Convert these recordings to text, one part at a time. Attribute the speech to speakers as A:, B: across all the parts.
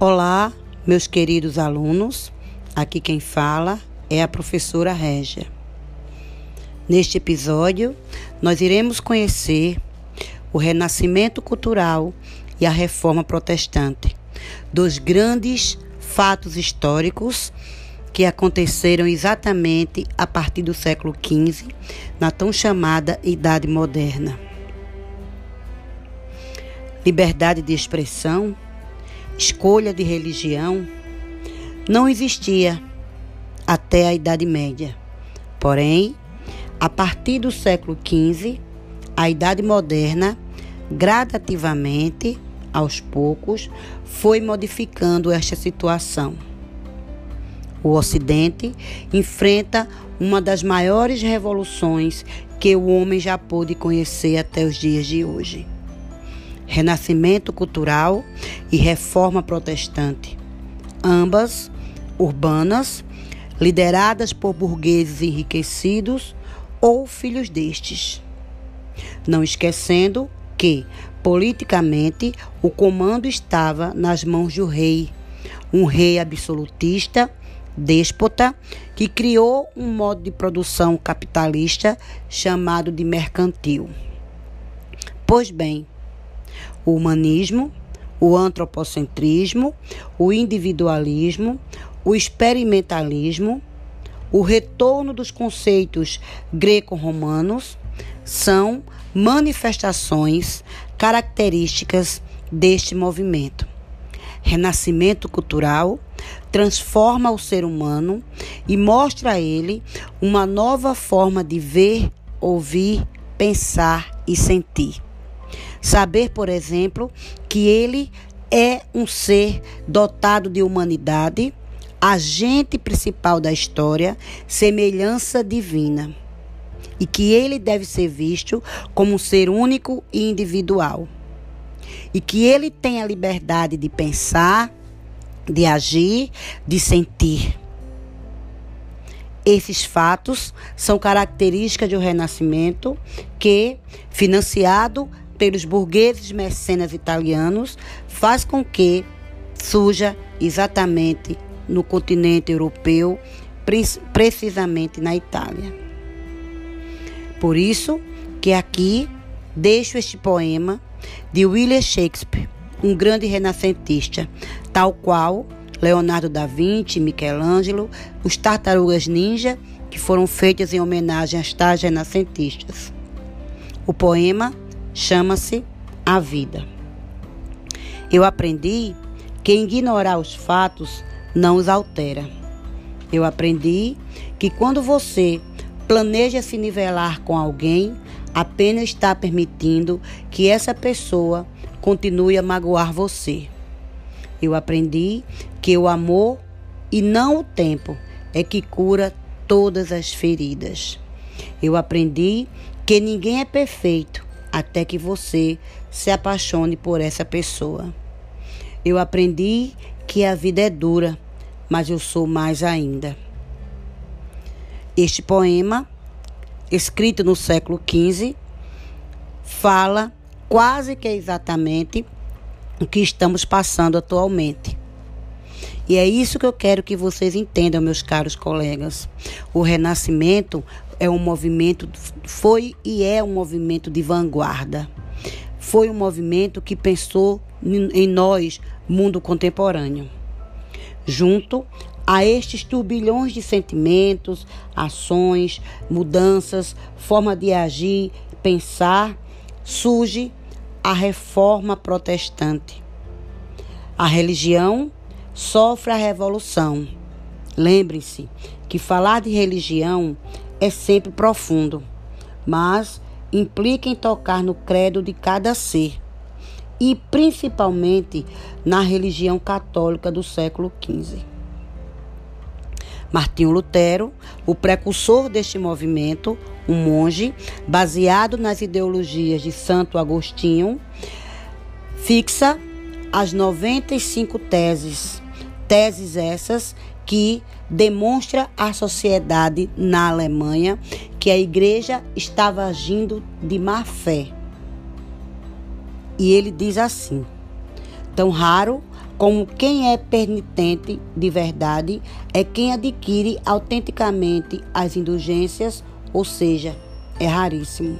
A: Olá, meus queridos alunos. Aqui quem fala é a professora Régia. Neste episódio, nós iremos conhecer o renascimento cultural e a reforma protestante, dos grandes fatos históricos que aconteceram exatamente a partir do século XV, na tão chamada Idade Moderna. Liberdade de expressão, escolha de religião, não existia até a Idade Média. Porém, a partir do século XV, a Idade Moderna, gradativamente, aos poucos, foi modificando esta situação. O Ocidente enfrenta uma das maiores revoluções que o homem já pôde conhecer até os dias de hoje. Renascimento cultural e reforma protestante, ambas urbanas, lideradas por burgueses enriquecidos ou filhos destes. Não esquecendo que, politicamente, o comando estava nas mãos do rei, um rei absolutista déspota que criou um modo de produção capitalista chamado de mercantil. Pois bem, o humanismo, o antropocentrismo, o individualismo, o experimentalismo, o retorno dos conceitos greco-romanos são manifestações características deste movimento. Renascimento cultural transforma o ser humano e mostra a ele uma nova forma de ver, ouvir, pensar e sentir. Saber, por exemplo, que ele é um ser dotado de humanidade, agente principal da história, semelhança divina, e que ele deve ser visto como um ser único e individual, e que ele tem a liberdade de pensar, de agir, de sentir. Esses fatos são características do Renascimento que, financiado pelos burgueses mecenas italianos, faz com que surja exatamente no continente europeu, precisamente na Itália. Por isso que aqui deixo este poema de William Shakespeare, um grande renascentista, tal qual Leonardo da Vinci, Michelangelo, os tartarugas ninja, que foram feitas em homenagem às tais renascentistas. O poema chama-se A Vida. Eu aprendi que ignorar os fatos não os altera. Eu aprendi que quando você planeja se nivelar com alguém, apenas está permitindo que essa pessoa continue a magoar você. Eu aprendi que o amor e não o tempo é que cura todas as feridas. Eu aprendi que ninguém é perfeito até que você se apaixone por essa pessoa. Eu aprendi que a vida é dura, mas eu sou mais ainda. Este poema, escrito no século XV, fala quase que exatamente o que estamos passando atualmente. E é isso que eu quero que vocês entendam, meus caros colegas. O Renascimento é um movimento, foi e é um movimento de vanguarda. Foi um movimento que pensou em nós, mundo contemporâneo. Junto a estes turbilhões de sentimentos, ações, mudanças, forma de agir, pensar, surge a reforma protestante. A religião sofre a revolução. Lembre-se que falar de religião é sempre profundo, mas implica em tocar no credo de cada ser e principalmente na religião católica do século XV. Martinho Lutero, o precursor deste movimento, um monge baseado nas ideologias de Santo Agostinho, fixa as 95 teses, teses essas que demonstra à sociedade na Alemanha que a igreja estava agindo de má fé. E ele diz assim: tão raro como quem é penitente de verdade é quem adquire autenticamente as indulgências, ou seja, é raríssimo.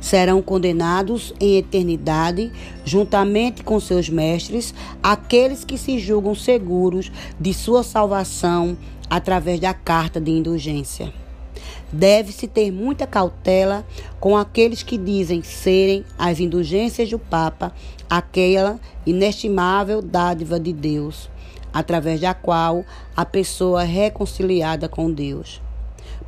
A: Serão condenados em eternidade, juntamente com seus mestres, aqueles que se julgam seguros de sua salvação através da carta de indulgência. Deve-se ter muita cautela com aqueles que dizem serem as indulgências do Papa, aquela inestimável dádiva de Deus, através da qual a pessoa é reconciliada com Deus.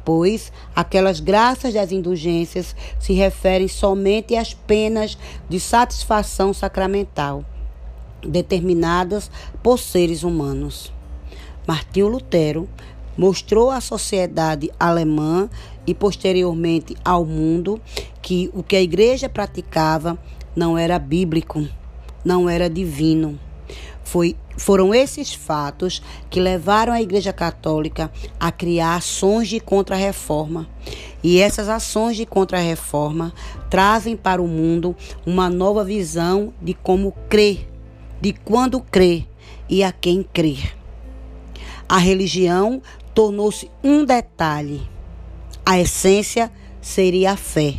A: Pois aquelas graças das indulgências se referem somente às penas de satisfação sacramental, determinadas por seres humanos. Martinho Lutero mostrou à sociedade alemã e posteriormente ao mundo que o que a igreja praticava não era bíblico, não era divino. Foi, foram esses fatos que levaram a Igreja Católica a criar ações de contra-reforma. E essas ações de contra-reforma trazem para o mundo uma nova visão de como crer, de quando crer e a quem crer. A religião tornou-se um detalhe. A essência seria a fé.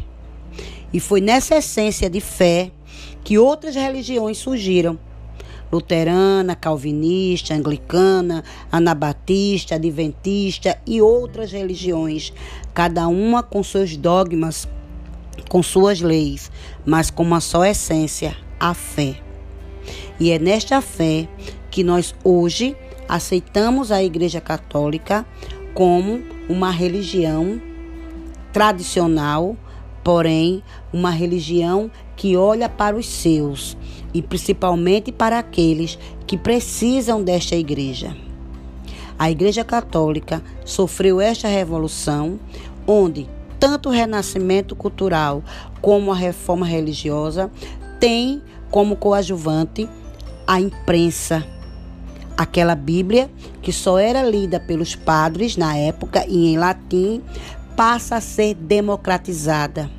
A: E foi nessa essência de fé que outras religiões surgiram. Luterana, calvinista, anglicana, anabatista, adventista e outras religiões, cada uma com seus dogmas, com suas leis, mas com uma só essência, a fé. E é nesta fé que nós hoje aceitamos a Igreja Católica como uma religião tradicional, porém uma religião que olha para os seus e principalmente para aqueles que precisam desta igreja. A Igreja Católica sofreu esta revolução, onde tanto o renascimento cultural como a reforma religiosa têm como coadjuvante a imprensa Aquela Bíblia, que só era lida pelos padres na época e em latim, passa a ser democratizada.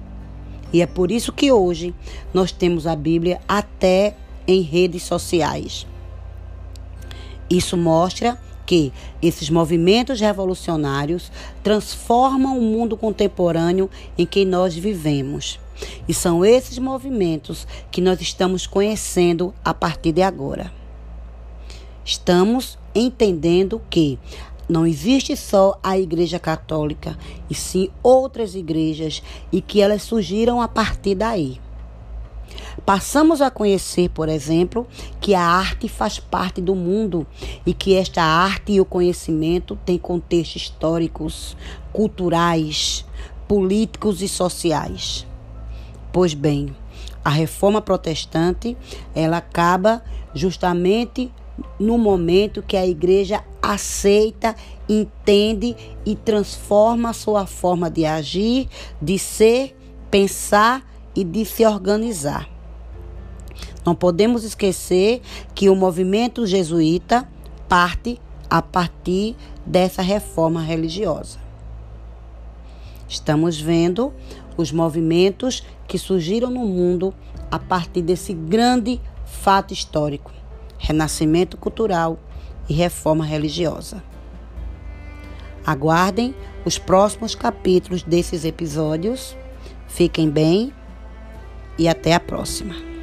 A: E é por isso que hoje nós temos a Bíblia até em redes sociais. Isso mostra que esses movimentos revolucionários transformam o mundo contemporâneo em que nós vivemos. E são esses movimentos que nós estamos conhecendo a partir de agora. Estamos entendendo que não existe só a Igreja Católica, e sim outras igrejas, e que elas surgiram a partir daí. Passamos a conhecer, por exemplo, que a arte faz parte do mundo e que esta arte e o conhecimento têm contextos históricos, culturais, políticos e sociais. Pois bem, a reforma protestante, ela acaba justamente no momento que a igreja aceita, entende e transforma a sua forma de agir, de ser, pensar e de se organizar. Não podemos esquecer que o movimento jesuíta parte a partir dessa reforma religiosa. Estamos vendo os movimentos que surgiram no mundo a partir desse grande fato histórico renascimento cultural e reforma religiosa. Aguardem os próximos capítulos desses episódios. Fiquem bem e até a próxima.